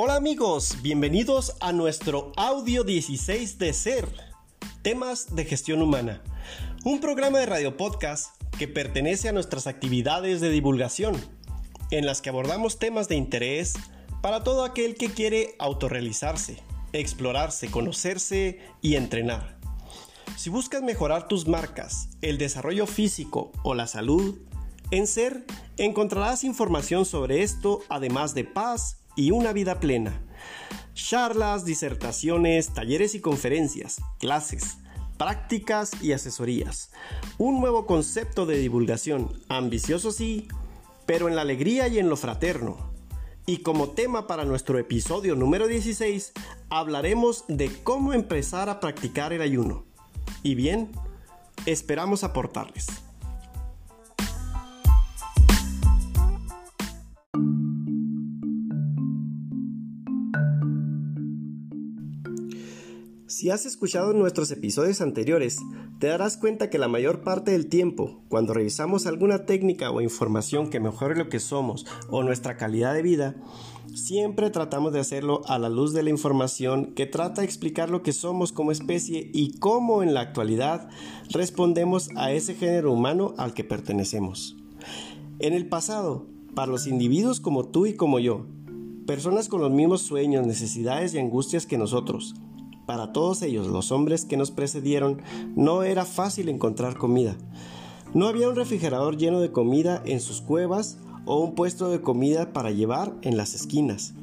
Hola amigos, bienvenidos a nuestro audio 16 de Ser, temas de gestión humana, un programa de radio podcast que pertenece a nuestras actividades de divulgación, en las que abordamos temas de interés para todo aquel que quiere autorrealizarse, explorarse, conocerse y entrenar. Si buscas mejorar tus marcas, el desarrollo físico o la salud, en Ser encontrarás información sobre esto además de paz y una vida plena. Charlas, disertaciones, talleres y conferencias, clases, prácticas y asesorías. Un nuevo concepto de divulgación, ambicioso sí, pero en la alegría y en lo fraterno. Y como tema para nuestro episodio número 16, hablaremos de cómo empezar a practicar el ayuno. Y bien, esperamos aportarles. Si has escuchado nuestros episodios anteriores, te darás cuenta que la mayor parte del tiempo, cuando revisamos alguna técnica o información que mejore lo que somos o nuestra calidad de vida, siempre tratamos de hacerlo a la luz de la información que trata de explicar lo que somos como especie y cómo en la actualidad respondemos a ese género humano al que pertenecemos. En el pasado, para los individuos como tú y como yo, personas con los mismos sueños, necesidades y angustias que nosotros, para todos ellos, los hombres que nos precedieron, no era fácil encontrar comida. No había un refrigerador lleno de comida en sus cuevas o un puesto de comida para llevar en las esquinas.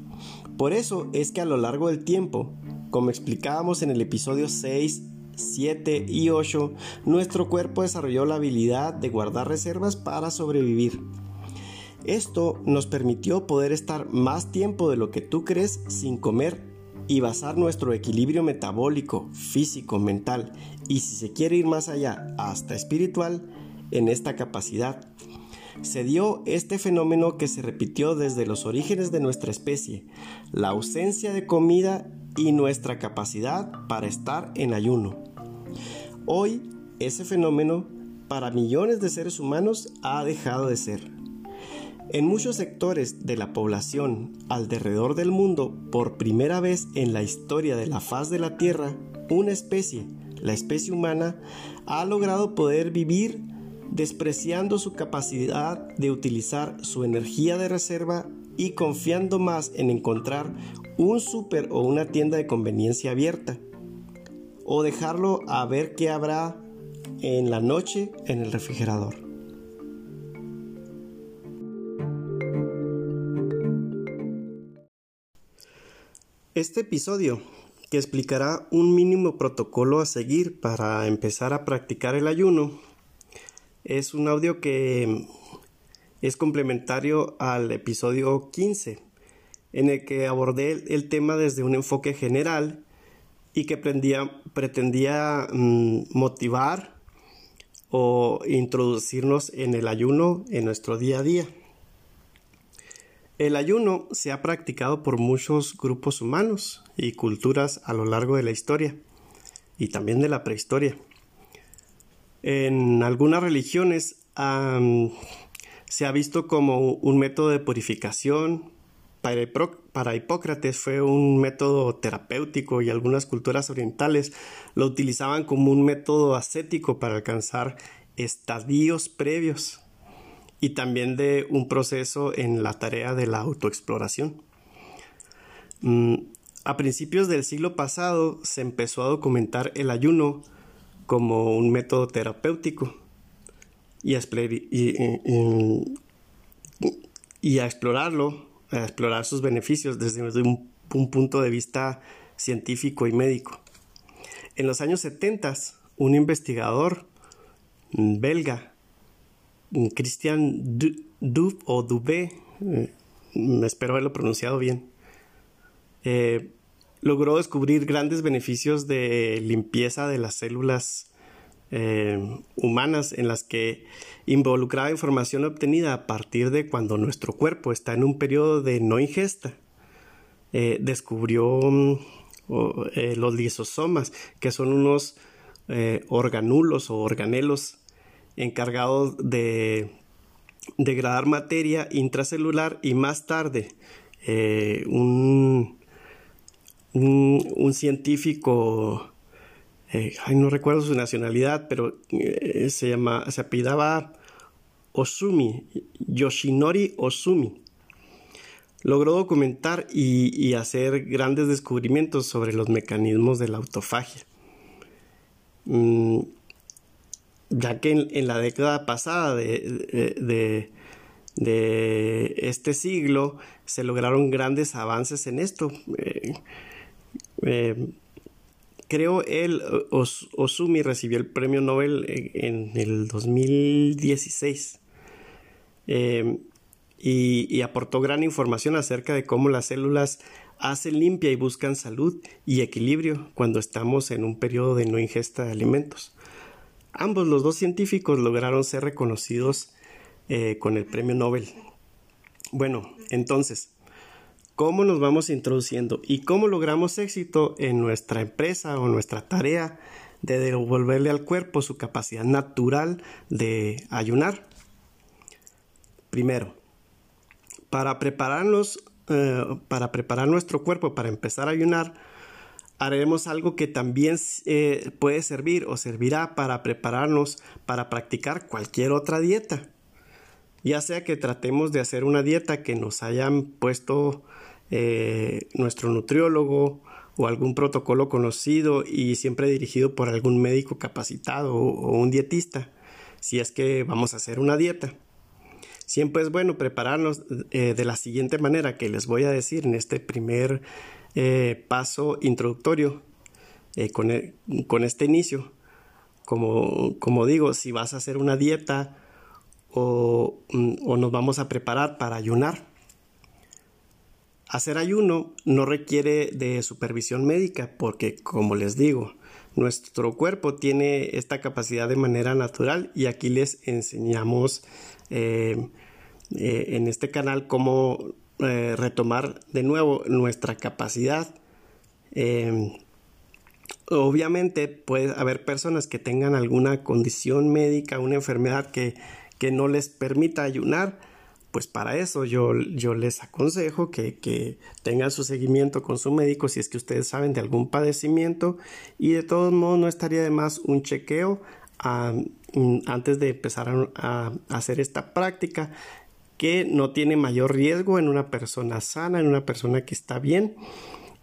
Por eso es que a lo largo del tiempo, como explicábamos en el episodio 6, 7 y 8, nuestro cuerpo desarrolló la habilidad de guardar reservas para sobrevivir. Esto nos permitió poder estar más tiempo de lo que tú crees sin comer y basar nuestro equilibrio metabólico, físico, mental y si se quiere ir más allá, hasta espiritual, en esta capacidad. Se dio este fenómeno que se repitió desde los orígenes de nuestra especie, la ausencia de comida y nuestra capacidad para estar en ayuno. Hoy, ese fenómeno para millones de seres humanos ha dejado de ser. En muchos sectores de la población alrededor del mundo, por primera vez en la historia de la faz de la Tierra, una especie, la especie humana, ha logrado poder vivir despreciando su capacidad de utilizar su energía de reserva y confiando más en encontrar un súper o una tienda de conveniencia abierta, o dejarlo a ver qué habrá en la noche en el refrigerador. Este episodio, que explicará un mínimo protocolo a seguir para empezar a practicar el ayuno, es un audio que es complementario al episodio 15, en el que abordé el tema desde un enfoque general y que pretendía mm, motivar o introducirnos en el ayuno en nuestro día a día. El ayuno se ha practicado por muchos grupos humanos y culturas a lo largo de la historia y también de la prehistoria. En algunas religiones se ha visto como un método de purificación. Para, para Hipócrates fue un método terapéutico y algunas culturas orientales lo utilizaban como un método ascético para alcanzar estadios previos y también de un proceso en la tarea de la autoexploración. Mm, a principios del siglo pasado se empezó a documentar el ayuno como un método terapéutico y a, explorarlo, a explorar sus beneficios desde un, un punto de vista científico y médico. En los años 70, un investigador belga Christian Dub o Dubé, eh, espero haberlo pronunciado bien, eh, logró descubrir grandes beneficios de limpieza de las células eh, humanas en las que involucraba información obtenida a partir de cuando nuestro cuerpo está en un periodo de no ingesta. descubrió mm, los lisosomas, que son unos organulos o organelos encargado de degradar materia intracelular y más tarde eh, un, un, científico, eh, no recuerdo su nacionalidad, pero eh, se, llama, se apellidaba Osumi, Yoshinori Osumi. Logró documentar y, hacer grandes descubrimientos sobre los mecanismos de la autofagia. Mm, ya que en, la década pasada de, de, este siglo se lograron grandes avances en esto. Eh, eh, creo él, Osumi recibió el premio Nobel en, el 2016 eh, y, y, aportó gran información acerca de cómo las células hacen limpia y buscan salud y equilibrio cuando estamos en un periodo de no ingesta de alimentos. Ambos los dos científicos lograron ser reconocidos eh, con el premio Nobel. Bueno, entonces, ¿cómo nos vamos introduciendo y cómo logramos éxito en nuestra empresa o nuestra tarea de devolverle al cuerpo su capacidad natural de ayunar? Primero, para prepararnos, eh, para preparar nuestro cuerpo para empezar a ayunar, haremos algo que también eh, puede servir o servirá para prepararnos para practicar cualquier otra dieta. Ya sea que tratemos de hacer una dieta que nos hayan puesto eh, nuestro nutriólogo o algún protocolo conocido y siempre dirigido por algún médico capacitado o, un dietista, si es que vamos a hacer una dieta. Siempre es bueno prepararnos eh, de la siguiente manera que les voy a decir en este primer eh, paso introductorio eh, con, e, con, este inicio. Como, como, digo, si vas a hacer una dieta o, mm, o nos vamos a preparar para ayunar. Hacer ayuno no requiere de supervisión médica porque, como les digo, nuestro cuerpo tiene esta capacidad de manera natural y aquí les enseñamos eh, en este canal cómo eh, retomar de nuevo nuestra capacidad. Em, obviamente puede haber personas que tengan alguna condición médica, una enfermedad que, que no les permita ayunar. Pues para eso yo, yo les aconsejo que, que, tengan su seguimiento con su médico si es que ustedes saben de algún padecimiento y de todos modos no estaría de más un chequeo antes de empezar a hacer esta práctica que no tiene mayor riesgo en una persona sana, en una persona que está bien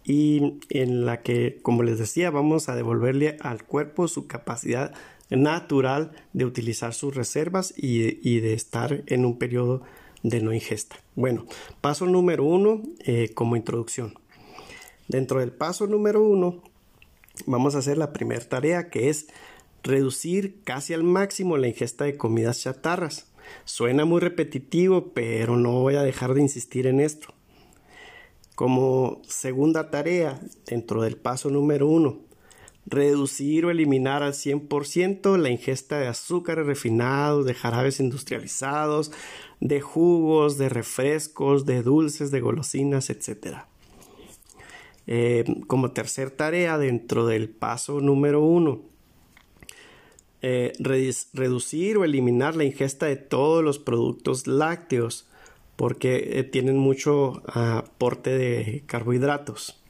y en la que, como les decía, vamos a devolverle al cuerpo su capacidad natural de utilizar sus reservas y, de estar en un periodo de no ingesta. Bueno, paso número uno eh, como introducción. Dentro del paso número uno vamos a hacer la primera tarea que es reducir casi al máximo la ingesta de comidas chatarras. Suena muy repetitivo, pero no voy a dejar de insistir en esto. Como segunda tarea, dentro del paso número uno, reducir o eliminar al 100% la ingesta de azúcares refinados, de jarabes industrializados, de jugos, de refrescos, de dulces, de golosinas, etc. Eh, como tercera tarea, dentro del paso número uno, eh, reducir o eliminar la ingesta de todos los productos lácteos porque eh, tienen mucho aporte de carbohidratos.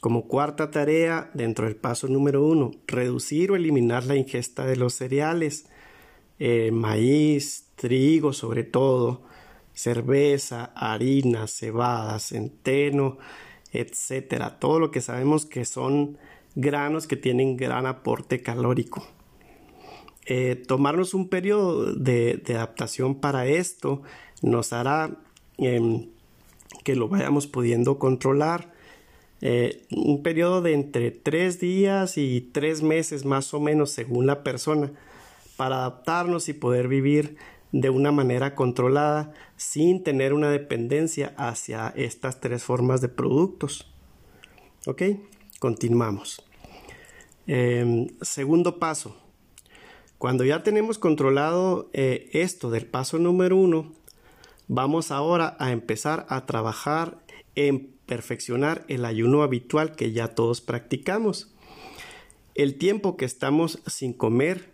Como cuarta tarea, dentro del paso número uno, reducir o eliminar la ingesta de los cereales, eh, maíz, trigo sobre todo, cerveza, harina, cebada, centeno, etcétera. Todo lo que sabemos que son granos que tienen gran aporte calórico. Eh, tomarnos un periodo de, adaptación para esto nos hará em, que lo vayamos pudiendo controlar. Eh, un periodo de entre tres días y tres meses más o menos según la persona para adaptarnos y poder vivir de una manera controlada sin tener una dependencia hacia estas tres formas de productos. Ok, continuamos. Em, segundo paso, cuando ya tenemos controlado eh, esto del paso número uno, vamos ahora a empezar a trabajar en perfeccionar el ayuno habitual que ya todos practicamos. El tiempo que estamos sin comer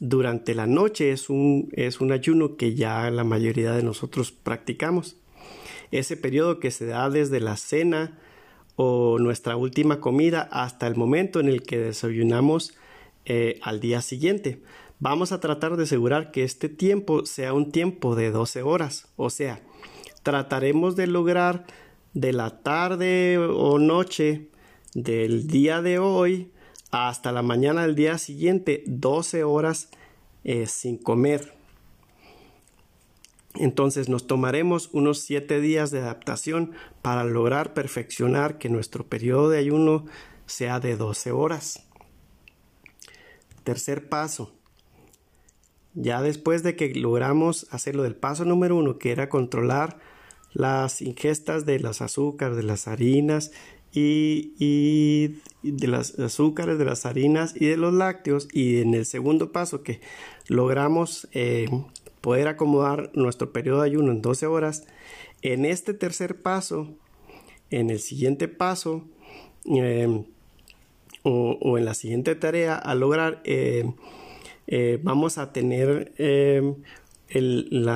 durante la noche es un, es un ayuno que ya la mayoría de nosotros practicamos. ese periodo que se da desde la cena o nuestra última comida hasta el momento en el que desayunamos eh, al día siguiente. Vamos a tratar de asegurar que este tiempo sea un tiempo de 12 horas, o sea, trataremos de lograr de la tarde o noche del día de hoy hasta la mañana del día siguiente 12 horas eh, sin comer. Entonces nos tomaremos unos 7 días de adaptación para lograr perfeccionar que nuestro periodo de ayuno sea de 12 horas. Tercer paso. Ya después de que logramos hacerlo del paso número uno, que era controlar las ingestas de los azúcares, de las harinas y, de las azúcares, de las harinas y de los lácteos. Y en el segundo paso que logramos eh, poder acomodar nuestro periodo de ayuno en 12 horas, en este tercer paso, en el siguiente paso em, o, en la siguiente tarea a lograr, em, eh, vamos a tener em, el,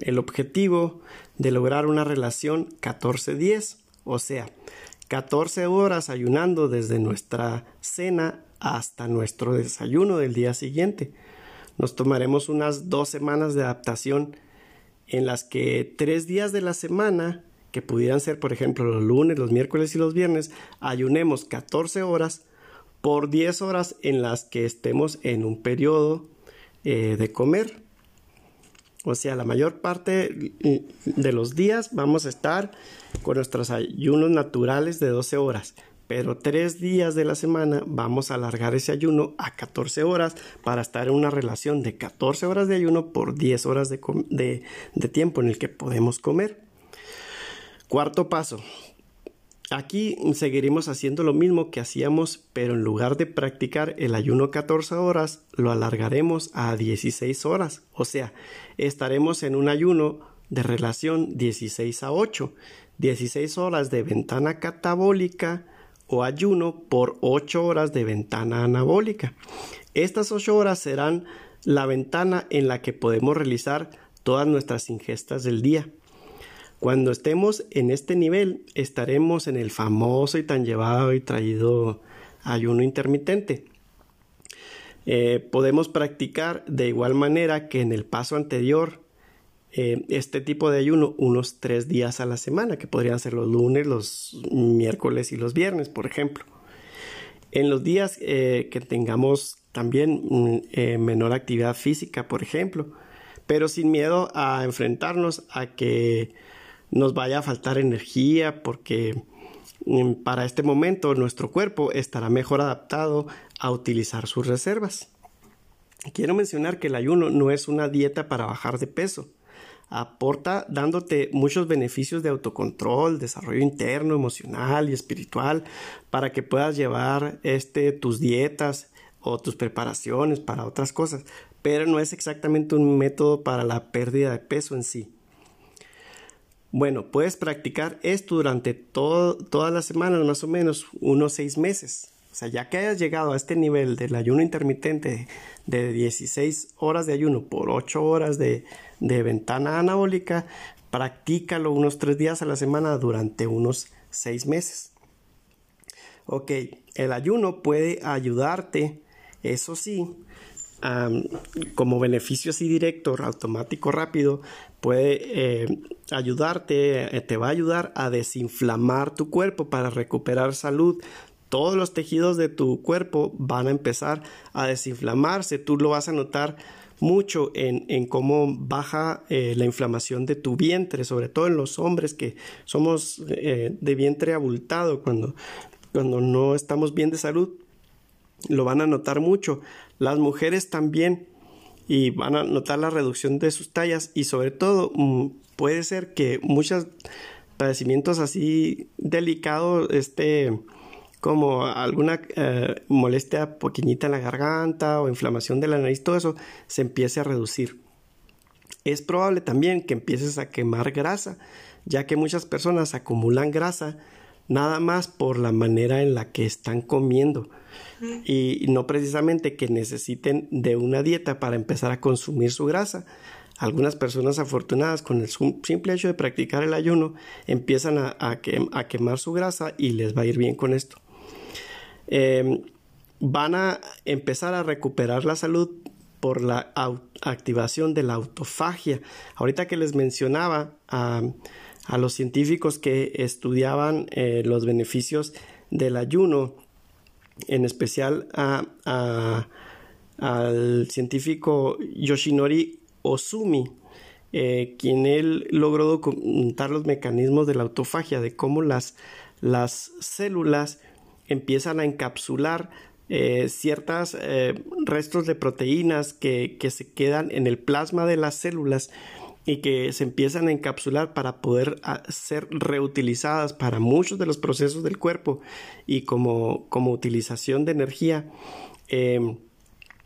el objetivo de lograr una relación 14-10, o sea, 14 horas ayunando desde nuestra cena hasta nuestro desayuno del día siguiente. Nos tomaremos unas dos semanas de adaptación en las que tres días de la semana, que pudieran ser por ejemplo los lunes, los miércoles y los viernes, ayunemos 14 horas por 10 horas en las que estemos en un periodo eh, de comer. O sea, la mayor parte de los días vamos a estar con nuestros ayunos naturales de 12 horas. Pero tres días de la semana vamos a alargar ese ayuno a 14 horas para estar en una relación de 14 horas de ayuno por 10 horas de, de tiempo en el que podemos comer. Cuarto paso, Aquí seguiremos haciendo lo mismo que hacíamos, pero en lugar de practicar el ayuno 14 horas, lo alargaremos a 16 horas. O sea, estaremos en un ayuno de relación 16 a 8, 16 horas de ventana catabólica o ayuno por 8 horas de ventana anabólica. Estas 8 horas serán la ventana en la que podemos realizar todas nuestras ingestas del día. Cuando estemos en este nivel, estaremos en el famoso y tan llevado y traído ayuno intermitente. Eh, podemos practicar de igual manera que en el paso anterior eh, este tipo de ayuno unos tres días a la semana, que podrían ser los lunes, los miércoles y los viernes, por ejemplo. En los días eh, que tengamos también mm, menor actividad física, por ejemplo, pero sin miedo a enfrentarnos a que nos vaya a faltar energía porque mm, para este momento nuestro cuerpo estará mejor adaptado a utilizar sus reservas. Quiero mencionar que el ayuno no es una dieta para bajar de peso. Aporta dándote muchos beneficios de autocontrol, desarrollo interno, emocional y espiritual para que puedas llevar este, tus dietas o tus preparaciones para otras cosas, pero no es exactamente un método para la pérdida de peso en sí. Bueno, puedes practicar esto durante todas las semanas, más o menos unos seis meses. O sea, ya que hayas llegado a este nivel del ayuno intermitente de 16 horas de ayuno por 8 horas de, de ventana anabólica, practícalo unos tres días a la semana durante unos seis meses. Ok, el ayuno puede ayudarte, eso sí, como beneficio así directo, automático, rápido, puede eh, ayudarte, eh, te va a ayudar a desinflamar tu cuerpo para recuperar salud. Todos los tejidos de tu cuerpo van a empezar a desinflamarse. Tú lo vas a notar mucho en, cómo baja eh, la inflamación de tu vientre, sobre todo en los hombres que somos de vientre abultado cuando, cuando no estamos bien de salud. Lo van a notar mucho. Las mujeres también y van a notar la reducción de sus tallas y sobre todo mm, puede ser que muchos padecimientos así delicados, este, como alguna eh, molestia pequeñita en la garganta o inflamación de la nariz, todo eso se empiece a reducir. Es probable también que empieces a quemar grasa, ya que muchas personas acumulan grasa nada más por la manera en la que están comiendo y no precisamente que necesiten de una dieta para empezar a consumir su grasa. Algunas personas afortunadas con el simple hecho de practicar el ayuno empiezan a, quemar su grasa y les va a ir bien con esto. Em, van a empezar a recuperar la salud por la activación de la autofagia. Ahorita que les mencionaba a, los científicos que estudiaban eh, los beneficios del ayuno, en especial al científico Yoshinori Osumi, eh, quien él logró documentar los mecanismos de la autofagia, de cómo las, las células empiezan a encapsular eh, ciertos eh, restos de proteínas que, que, se quedan en el plasma de las células y que se empiezan a encapsular para poder ah, ser reutilizadas para muchos de los procesos del cuerpo y como, como utilización de energía. Em,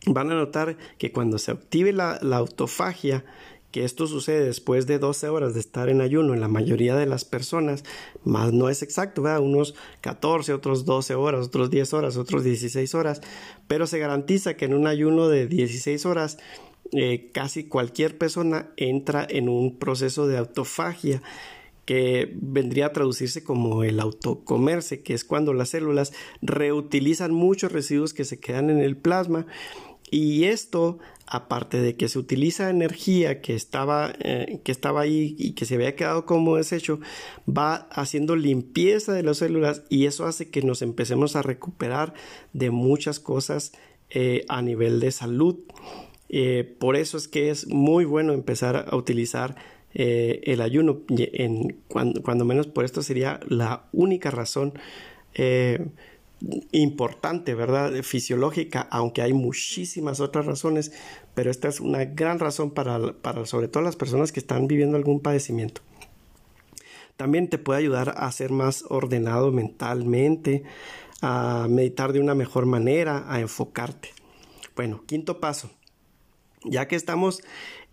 van a notar que cuando se active la, autofagia, que esto sucede después de 12 horas de estar en ayuno en la mayoría de las personas, más no es exacto, ¿verdad? unos 14, otros 12 horas, otros 10 horas, otros 16 horas, pero se garantiza que en un ayuno de 16 horas eh, casi cualquier persona entra en un proceso de autofagia que vendría a traducirse como el autocomerse, que es cuando las células reutilizan muchos residuos que se quedan en el plasma y esto, aparte de que se utiliza energía que estaba, eh, que estaba ahí y que se había quedado como desecho, va haciendo limpieza de las células y eso hace que nos empecemos a recuperar de muchas cosas eh, a nivel de salud. Eh, por eso es que es muy bueno empezar a utilizar el ayuno. En, cuando, menos por esto sería la única razón importante, ¿verdad? Fisiológica, aunque hay muchísimas otras razones, pero esta es una gran razón para, para sobre todo las personas que están viviendo algún padecimiento. También te puede ayudar a ser más ordenado mentalmente, a meditar de una mejor manera, a enfocarte. Bueno, quinto paso. Ya que estamos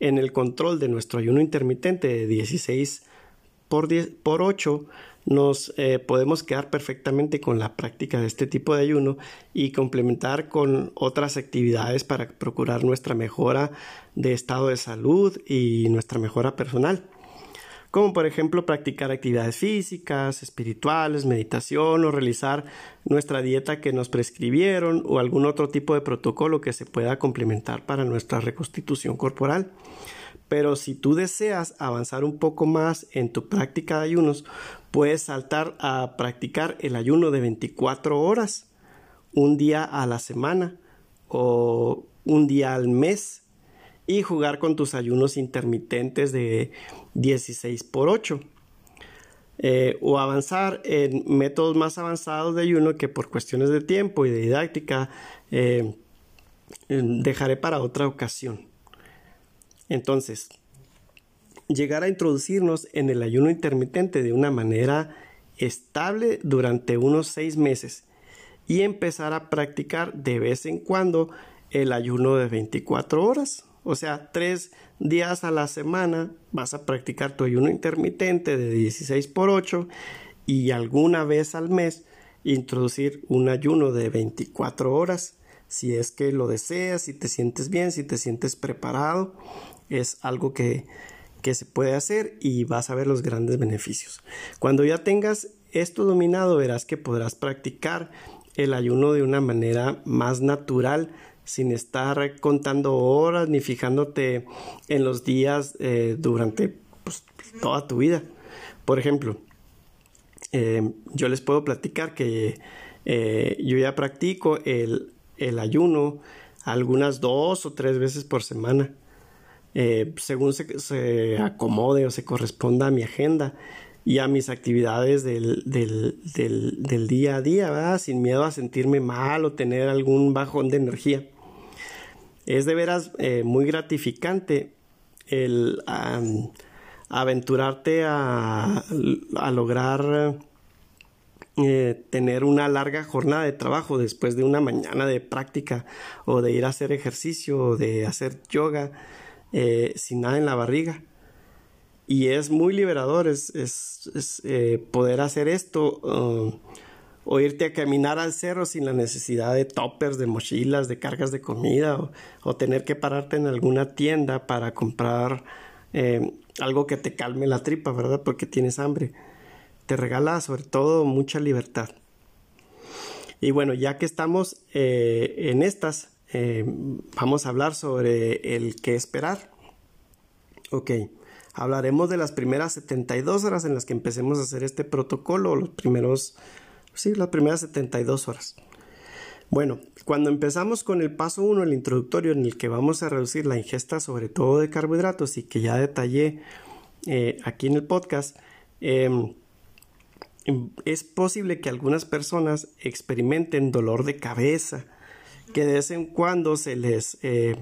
en el control de nuestro ayuno intermitente de 16 por, 10, por 8, nos eh, podemos quedar perfectamente con la práctica de este tipo de ayuno y complementar con otras actividades para procurar nuestra mejora de estado de salud y nuestra mejora personal como por ejemplo practicar actividades físicas, espirituales, meditación o realizar nuestra dieta que nos prescribieron o algún otro tipo de protocolo que se pueda complementar para nuestra reconstitución corporal. Pero si tú deseas avanzar un poco más en tu práctica de ayunos, puedes saltar a practicar el ayuno de 24 horas, un día a la semana o un día al mes y jugar con tus ayunos intermitentes de 16 por 8. Eh, o avanzar en métodos más avanzados de ayuno que por cuestiones de tiempo y de didáctica eh, dejaré para otra ocasión. Entonces, llegar a introducirnos en el ayuno intermitente de una manera estable durante unos seis meses y empezar a practicar de vez en cuando el ayuno de 24 horas. O sea, tres días a la semana vas a practicar tu ayuno intermitente de 16 por 8 y alguna vez al mes introducir un ayuno de 24 horas si es que lo deseas, si te sientes bien, si te sientes preparado es algo que, se puede hacer y vas a ver los grandes beneficios. Cuando ya tengas esto dominado, verás que podrás practicar el ayuno de una manera más natural, sin estar contando horas ni fijándote en los días eh, durante pues, toda tu vida. Por ejemplo, eh, yo les puedo platicar que eh, yo ya practico el, el ayuno algunas dos o tres veces por semana. Según se, acomode o se corresponda a mi agenda y a mis actividades del, día a día, sin miedo a sentirme mal o tener algún bajón de energía. Es de veras eh, muy gratificante el aventurarte a, lograr eh, tener una larga jornada de trabajo después de una mañana de práctica o de ir a hacer ejercicio o de hacer yoga eh, sin nada en la barriga. Y es muy liberador, es, es, poder hacer esto um, o irte a caminar al cerro sin la necesidad de toppers, de mochilas, de cargas de comida o, tener que pararte en alguna tienda para comprar eh, algo que te calme la tripa, ¿verdad? Porque tienes hambre. Te regala sobre todo mucha libertad. Y bueno, ya que estamos eh, en estas, eh, vamos a hablar sobre el qué esperar. Ok, hablaremos de las primeras 72 horas en las que empecemos a hacer este protocolo, los primeros sí, las primeras 72 horas. Bueno, cuando empezamos con el paso 1, el introductorio, en el que vamos a reducir la ingesta sobre todo de carbohidratos y que ya detallé eh, aquí en el podcast, em, es posible que algunas personas experimenten dolor de cabeza, que de vez en cuando se les, eh,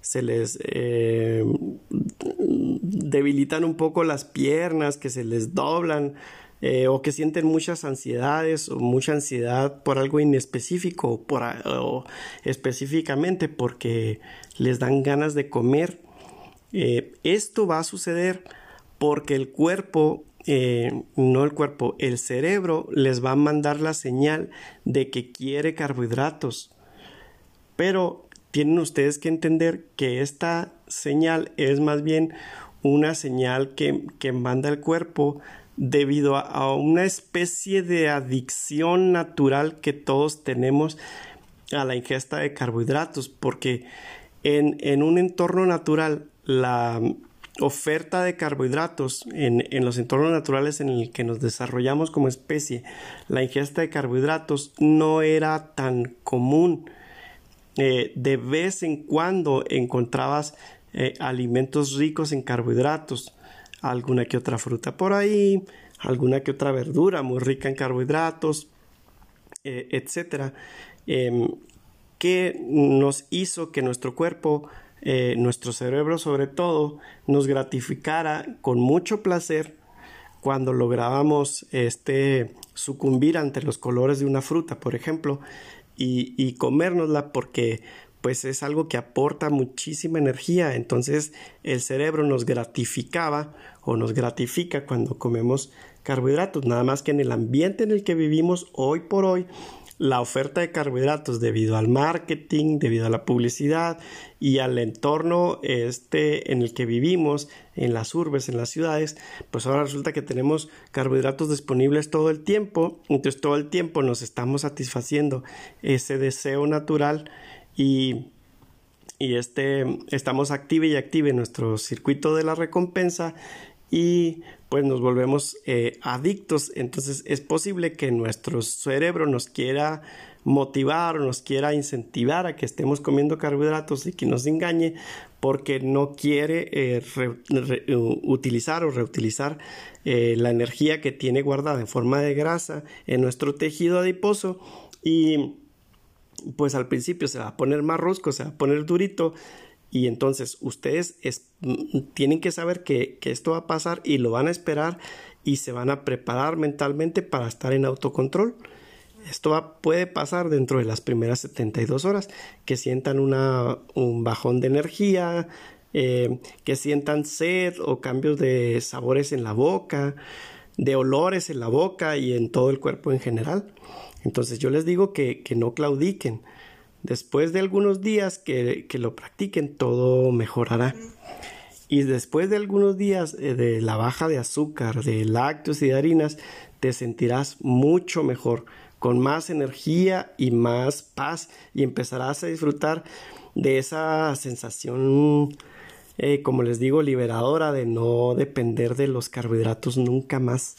se les eh, debilitan un poco las piernas, que se les doblan, eh, o que sienten muchas ansiedades o mucha ansiedad por algo inespecífico o, por, específicamente porque les dan ganas de comer. Eh, esto va a suceder porque el cuerpo, eh, no el cuerpo, el cerebro les va a mandar la señal de que quiere carbohidratos. Pero tienen ustedes que entender que esta señal es más bien una señal que, que manda el cuerpo debido a, una especie de adicción natural que todos tenemos a la ingesta de carbohidratos, porque en, en un entorno natural la oferta de carbohidratos en, en, los entornos naturales en el que nos desarrollamos como especie, la ingesta de carbohidratos no era tan común. Eh, de vez en cuando encontrabas eh, alimentos ricos en carbohidratos, alguna que otra fruta por ahí, alguna que otra verdura muy rica en carbohidratos, eh, etcétera, em, que nos hizo que nuestro cuerpo, eh, nuestro cerebro sobre todo, nos gratificara con mucho placer cuando lográbamos este sucumbir ante los colores de una fruta, por ejemplo, y, y comérnosla porque pues es algo que aporta muchísima energía. Entonces el cerebro nos gratificaba o nos gratifica cuando comemos carbohidratos. Nada más que en el ambiente en el que vivimos hoy por hoy, la oferta de carbohidratos debido al marketing, debido a la publicidad y al entorno este en el que vivimos, en las urbes, en las ciudades, pues ahora resulta que tenemos carbohidratos disponibles todo el tiempo, entonces todo el tiempo nos estamos satisfaciendo ese deseo natural y, este, estamos active y active en nuestro circuito de la recompensa y pues nos volvemos eh, adictos. Entonces es posible que nuestro cerebro nos quiera motivar o nos quiera incentivar a que estemos comiendo carbohidratos y que nos engañe porque no quiere eh, utilizar o reutilizar eh, la energía que tiene guardada en forma de grasa en nuestro tejido adiposo y pues al principio se va a poner más rosco, se va a poner durito. Y entonces ustedes tienen que saber que, esto va a pasar y lo van a esperar y se van a preparar mentalmente para estar en autocontrol. Esto puede pasar dentro de las primeras 72 horas, que sientan una, un bajón de energía, eh, que sientan sed o cambios de sabores en la boca, de olores en la boca y en todo el cuerpo en general. Entonces yo les digo que, no claudiquen. Después de algunos días que, lo practiquen, todo mejorará. Y después de algunos días eh, de la baja de azúcar, de lácteos y de harinas, te sentirás mucho mejor, con más energía y más paz y empezarás a disfrutar de esa sensación, eh, como les digo, liberadora de no depender de los carbohidratos nunca más.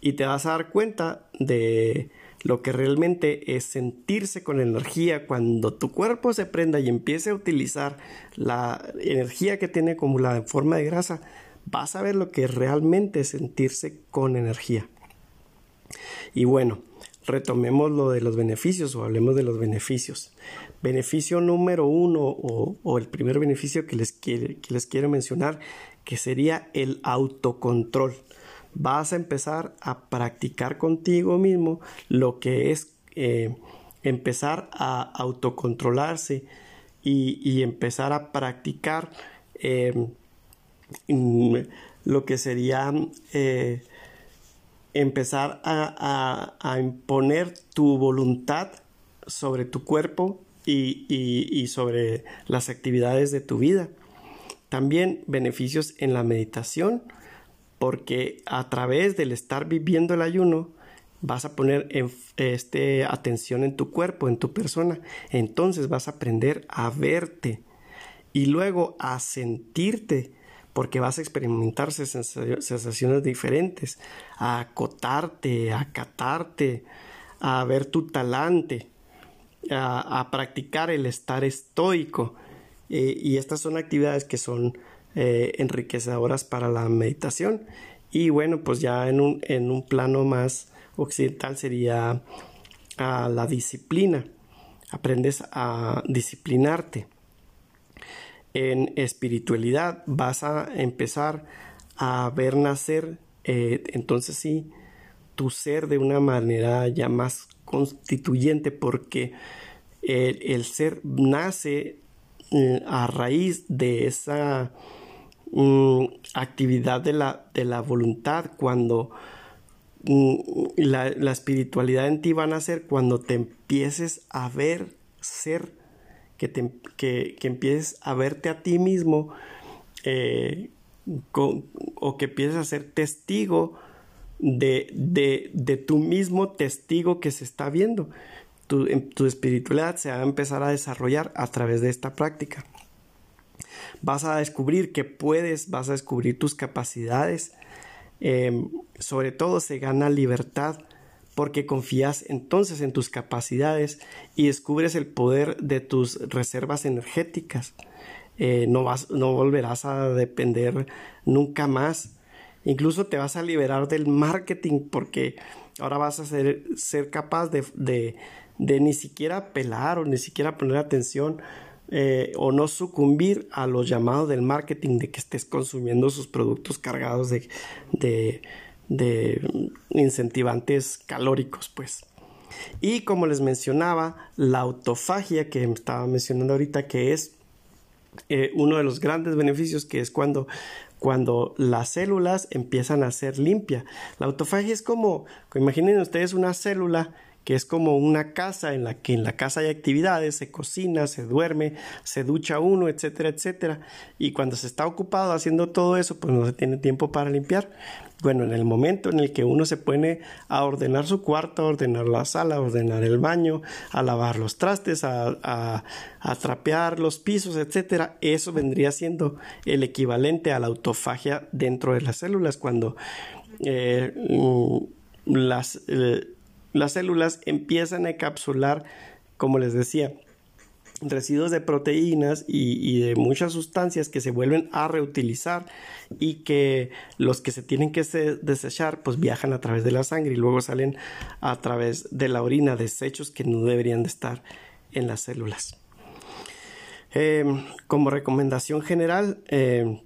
Y te vas a dar cuenta de lo que realmente es sentirse con energía cuando tu cuerpo se prenda y empiece a utilizar la energía que tiene acumulada en forma de grasa, vas a ver lo que realmente es sentirse con energía. Y bueno, retomemos lo de los beneficios o hablemos de los beneficios. Beneficio número uno o, el primer beneficio que les, que les quiero mencionar, que sería el autocontrol vas a empezar a practicar contigo mismo lo que es eh, empezar a autocontrolarse y, empezar a practicar em, lo que sería eh, empezar a, imponer tu voluntad sobre tu cuerpo y, sobre las actividades de tu vida. También beneficios en la meditación, porque a través del estar viviendo el ayuno, vas a poner este, atención en tu cuerpo, en tu persona. Entonces vas a aprender a verte y luego a sentirte porque vas a experimentar sensaciones diferentes, a acotarte, a catarte, a ver tu talante, a, practicar el estar estoico. Eh, y estas son actividades que son eh, enriquecedoras para la meditación. Y bueno, pues ya en un, en un plano más occidental sería a la disciplina. Aprendes a disciplinarte en espiritualidad vas a empezar a ver nacer eh, entonces sí tu ser de una manera ya más constituyente porque el, ser nace mm, a raíz de esa actividad de la, de la, voluntad cuando la, la espiritualidad en ti va a nacer cuando te empieces a ver ser que, empieces a verte a ti mismo eh, o que empieces a ser testigo de, de, tu mismo testigo que se está viendo. Tu, tu espiritualidad se va a empezar a desarrollar a través de esta práctica. Vas a descubrir que puedes, vas a descubrir tus capacidades. Em, sobre todo se gana libertad porque confías entonces en tus capacidades y descubres el poder de tus reservas energéticas. Eh, no, vas, no volverás a depender nunca más. Incluso te vas a liberar del marketing porque ahora vas a ser, ser capaz de, de, de, ni siquiera pelar o ni siquiera poner atención eh, o no sucumbir a los llamados del marketing de que estés consumiendo sus productos cargados de, de incentivantes calóricos, pues. Y como les mencionaba, la autofagia que estaba mencionando ahorita, que es eh, uno de los grandes beneficios, que es cuando, cuando las células empiezan a ser limpias. La autofagia es como, imaginen ustedes una célula que es como una casa en la que en la casa hay actividades, se cocina, se duerme, se ducha uno, etcétera, etcétera. Y cuando se está ocupado haciendo todo eso, pues no se tiene tiempo para limpiar. Bueno, en el momento en el que uno se pone a ordenar su cuarto, a ordenar la sala, a ordenar el baño, a lavar los trastes, a, a, trapear los pisos, etcétera, eso vendría siendo el equivalente a la autofagia dentro de las células cuando eh, mm, las eh, las células empiezan a encapsular, como les decía, residuos de proteínas y, de muchas sustancias que se vuelven a reutilizar y que los que se tienen que desechar pues viajan a través de la sangre y luego salen a través de la orina desechos que no deberían de estar en las células. Em, como recomendación general, em,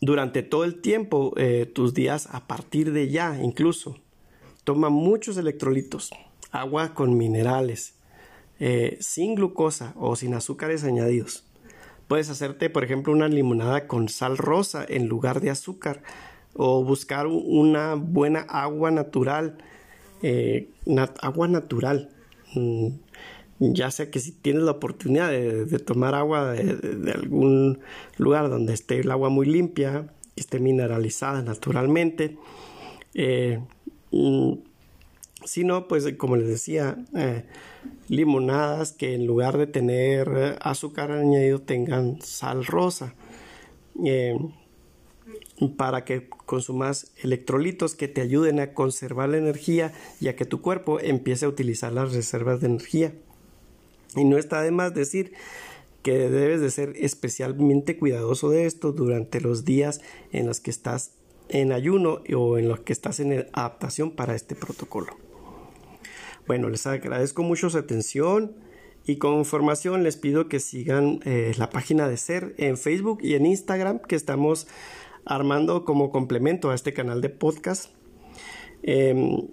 durante todo el tiempo, eh, tus días a partir de ya incluso, Toma muchos electrolitos, agua con minerales, eh, sin glucosa o sin azúcares añadidos. Puedes hacerte, por ejemplo, una limonada con sal rosa en lugar de azúcar o buscar una buena agua natural, eh, agua natural. Mm, ya sea que si tienes la oportunidad de, tomar agua de, algún lugar donde esté el agua muy limpia, esté mineralizada naturalmente, eh, si no, pues como les decía, eh, limonadas que en lugar de tener azúcar añadido tengan sal rosa. Eh, para que consumas electrolitos que te ayuden a conservar la energía y a que tu cuerpo empiece a utilizar las reservas de energía. Y no está de más decir que debes de ser especialmente cuidadoso de esto durante los días en los que estás en ayuno o en lo que estás en adaptación para este protocolo. Bueno, les agradezco mucho su atención y con información les pido que sigan eh, la página de SER en Facebook y en Instagram que estamos armando como complemento a este canal de podcast. Em,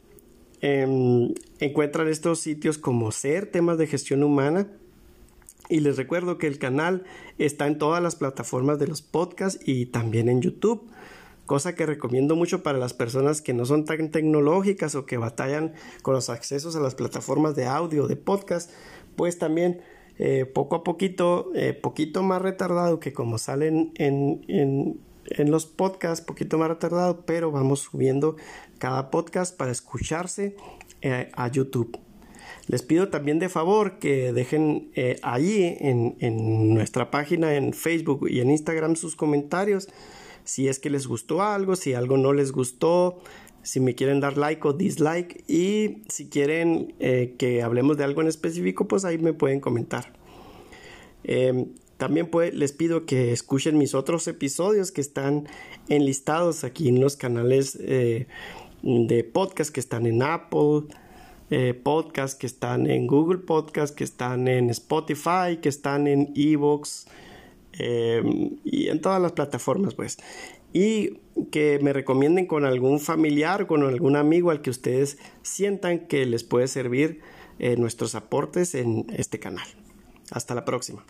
em, encuentran estos sitios como SER, temas de gestión humana. Y les recuerdo que el canal está en todas las plataformas de los podcasts y también en YouTube cosa que recomiendo mucho para las personas que no son tan tecnológicas o que batallan con los accesos a las plataformas de audio, de podcast, pues también eh, poco a poquito, eh, poquito más retardado que como salen en, en, en los podcasts, poquito más retardado, pero vamos subiendo cada podcast para escucharse eh, a YouTube. Les pido también de favor que dejen eh, allí en, en, nuestra página en Facebook y en Instagram sus comentarios. Si es que les gustó algo, si algo no les gustó, si me quieren dar like o dislike y si quieren eh, que hablemos de algo en específico, pues ahí me pueden comentar. Eh, también les pido que escuchen mis otros episodios que están enlistados aquí en los canales eh, de podcast que están en Apple, eh, podcast que están en Google Podcast, que están en Spotify, que están en Evox eh, y en todas las plataformas, pues. Y que me recomienden con algún familiar, con algún amigo al que ustedes sientan que les puede servir eh, nuestros aportes en este canal. Hasta la próxima.